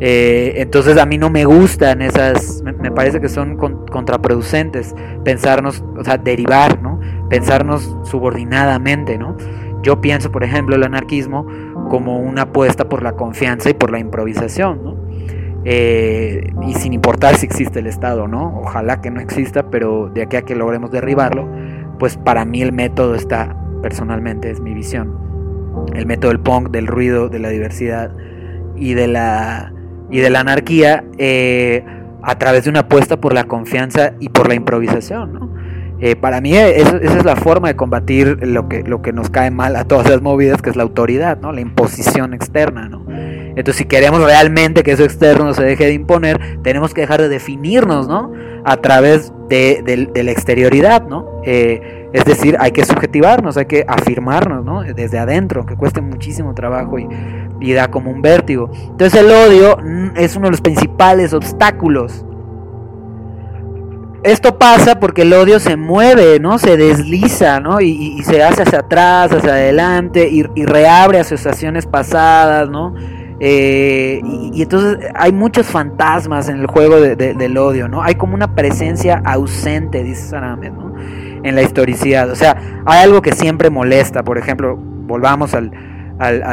Eh, entonces a mí no me gustan esas, me, parece que son contraproducentes pensarnos, o sea, derivar, ¿no? Pensarnos subordinadamente, ¿no? Yo pienso, por ejemplo, el anarquismo como una apuesta por la confianza y por la improvisación, ¿no? Eh, y sin importar si existe el Estado no, ojalá que no exista, pero de aquí a que logremos derribarlo, pues para mí el método está, personalmente es mi visión, el método del punk, del ruido, de la diversidad y de la, y de la anarquía eh, a través de una apuesta por la confianza y por la improvisación, ¿no? Eh, para mí esa es la forma de combatir lo que, lo que nos cae mal a todas las movidas, que es la autoridad, ¿no? la imposición externa. ¿no? Entonces, si queremos realmente que eso externo se deje de imponer, tenemos que dejar de definirnos, ¿no? A través de, la exterioridad, ¿no? Eh, es decir, hay que subjetivarnos, hay que afirmarnos, ¿no? Desde adentro, que cueste muchísimo trabajo y, y da como un vértigo. Entonces, el odio mm, es uno de los principales obstáculos esto pasa porque el odio se mueve, ¿no? Se desliza, ¿no? Y, se hace hacia atrás, hacia adelante, y, y reabre asociaciones pasadas, ¿no? Eh, y, entonces hay muchos fantasmas en el juego del odio, ¿no? Hay como una presencia ausente, dice Saramet, ¿no? En la historicidad. O sea, hay algo que siempre molesta. Por ejemplo, volvamos al, al,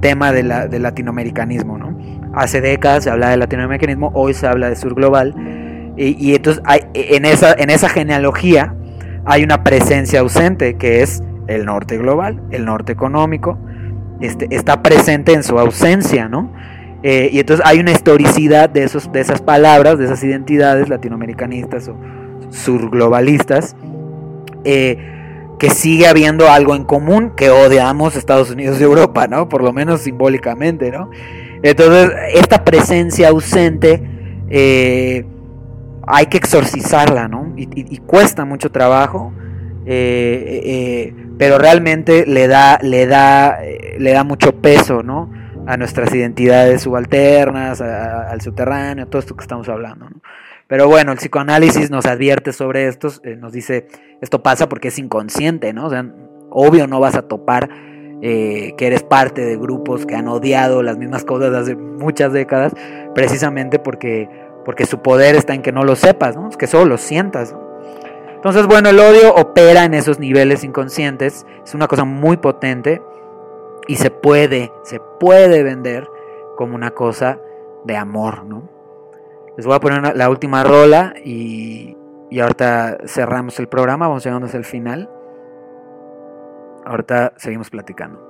tema de la, del latinoamericanismo, ¿no? Hace décadas se habla de latinoamericanismo, hoy se habla de sur global. Y, entonces hay, en, esa, en esa genealogía hay una presencia ausente que es el norte global, el norte económico, este, está presente en su ausencia, ¿no? Eh, y entonces hay una historicidad de, esos, de esas palabras, de esas identidades latinoamericanistas o surglobalistas, eh, que sigue habiendo algo en común que odiamos Estados Unidos y Europa, ¿no? Por lo menos simbólicamente, ¿no? Entonces, esta presencia ausente eh, hay que exorcizarla, ¿no? Y, cuesta mucho trabajo, pero realmente le da, le da, le da mucho peso, ¿no? a nuestras identidades subalternas, al subterráneo, todo esto que estamos hablando. Pero bueno, el psicoanálisis nos advierte sobre esto, eh, nos dice, esto pasa porque es inconsciente, ¿no? O sea, obvio no vas a topar eh, que eres parte de grupos que han odiado las mismas cosas hace muchas décadas, precisamente porque, porque su poder está en que no lo sepas, ¿no? Es que solo lo sientas. Entonces, bueno, el odio opera en esos niveles inconscientes, es una cosa muy potente y se puede, se puede vender como una cosa de amor, ¿no? Les voy a poner la última rola y, y ahorita cerramos el programa, vamos llegando hasta el final. Ahorita seguimos platicando.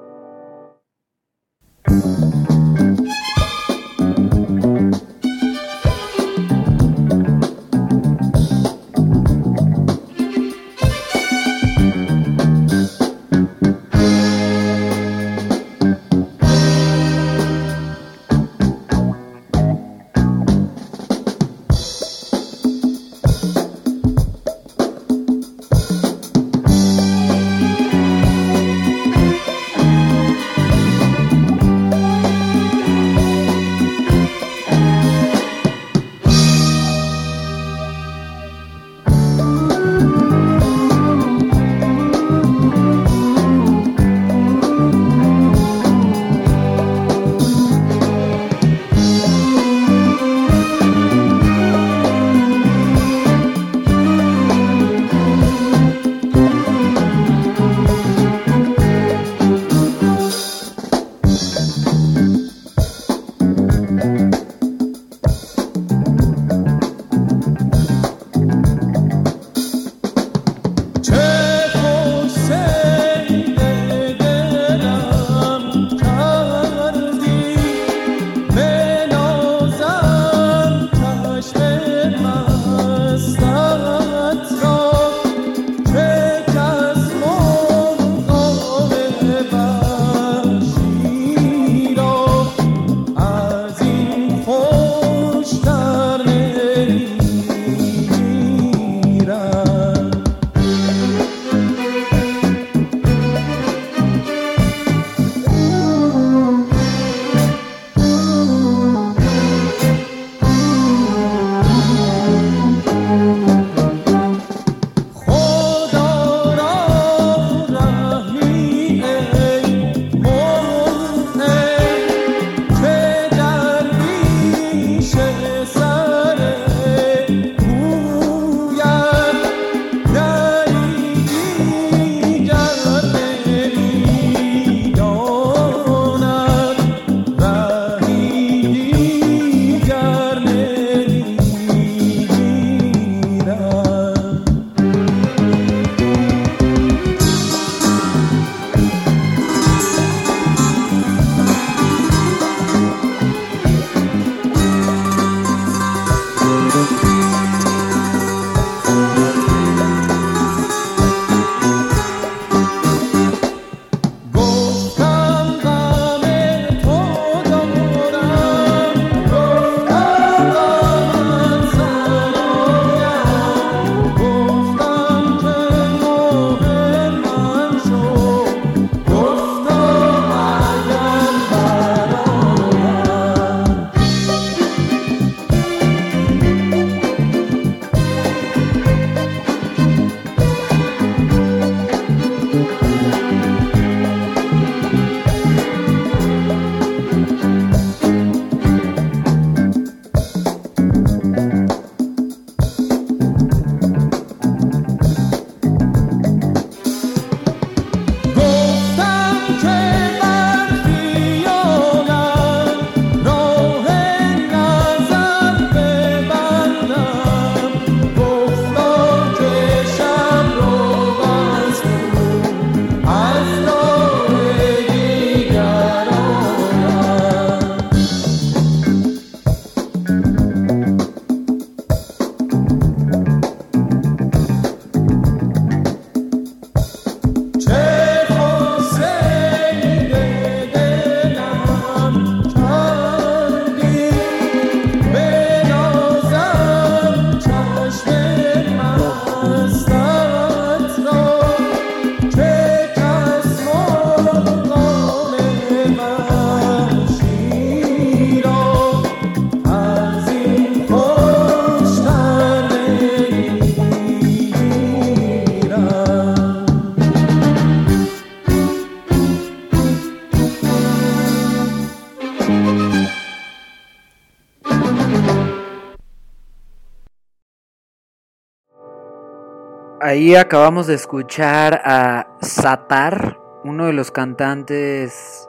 Ahí acabamos de escuchar a Satar, uno de los cantantes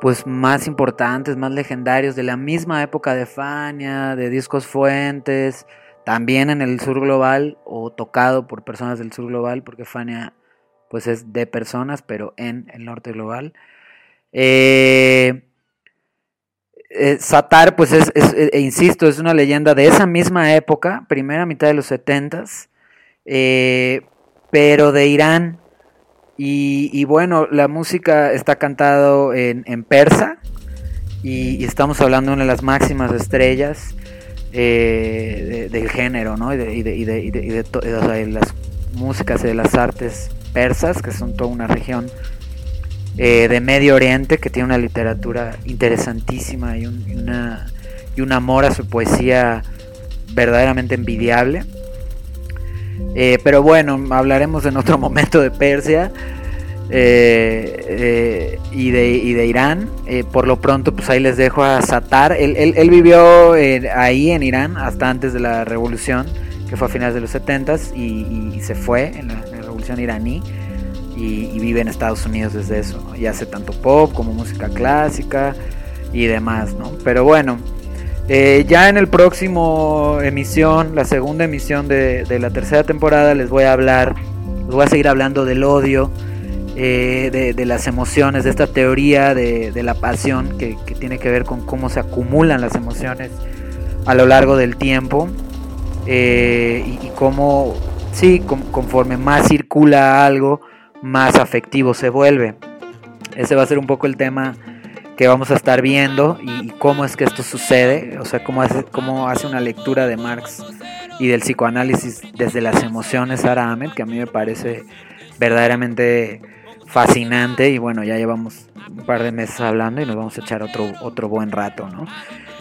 pues más importantes, más legendarios de la misma época de Fania, de Discos Fuentes, también en el sur global o tocado por personas del sur global, porque Fania pues es de personas, pero en el norte global. Eh, eh, Satar, pues es, e insisto, es una leyenda de esa misma época, primera mitad de los setentas, eh, pero de Irán. Y, bueno, la música está cantado en, en persa y, estamos hablando de una de las máximas estrellas eh, de, del género, ¿no? Y de las músicas y de las artes persas, que son toda una región eh, de Medio Oriente que tiene una literatura interesantísima y un, y, una, y un amor a su poesía verdaderamente envidiable. Eh, pero bueno, hablaremos en otro *laughs* momento de Persia eh, eh, y, de, y, de, Irán. Por lo pronto, pues ahí les dejo a Satar. Él, él, vivió ahí en Irán hasta antes de la revolución, que fue a finales de los 70 y, se fue en la, en la revolución iraní. Y, vive en Estados Unidos desde eso, ¿no? y hace tanto pop como música clásica y demás, ¿no? Pero bueno, eh, ya en el próximo emisión, la segunda emisión de, de, la tercera temporada, les voy a hablar, les voy a seguir hablando del odio, eh, de, de, las emociones, de esta teoría de, de la pasión que, que, tiene que ver con cómo se acumulan las emociones a lo largo del tiempo eh, y, y, cómo, sí, con, conforme más circula algo, más afectivo se vuelve. Ese va a ser un poco el tema que vamos a estar viendo y, cómo es que esto sucede, o sea, cómo hace, cómo hace una lectura de Marx y del psicoanálisis desde las emociones Sara Ahmed, que a mí me parece verdaderamente fascinante y bueno, ya llevamos un par de meses hablando y nos vamos a echar otro, otro buen rato, ¿no?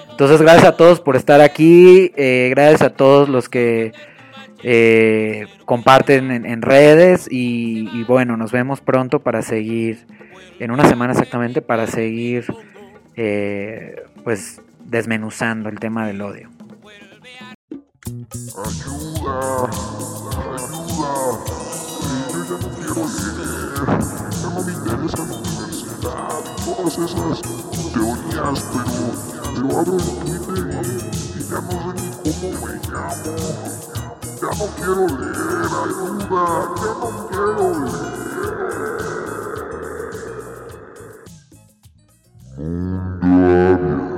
Entonces, gracias a todos por estar aquí, eh, gracias a todos los que eh, comparten en, redes y, bueno, nos vemos pronto para seguir, en una semana exactamente, para seguir eh, pues desmenuzando el tema del odio.
Ayuda, ayuda, yo ya no quiero leer, ya no me interesa la universidad, todas esas teorías, pero, pero abro el Twitter y, ya no sé ni cómo me llamo. Ya no quiero leer, ayuda, ya no quiero leer. Hum, Fundária.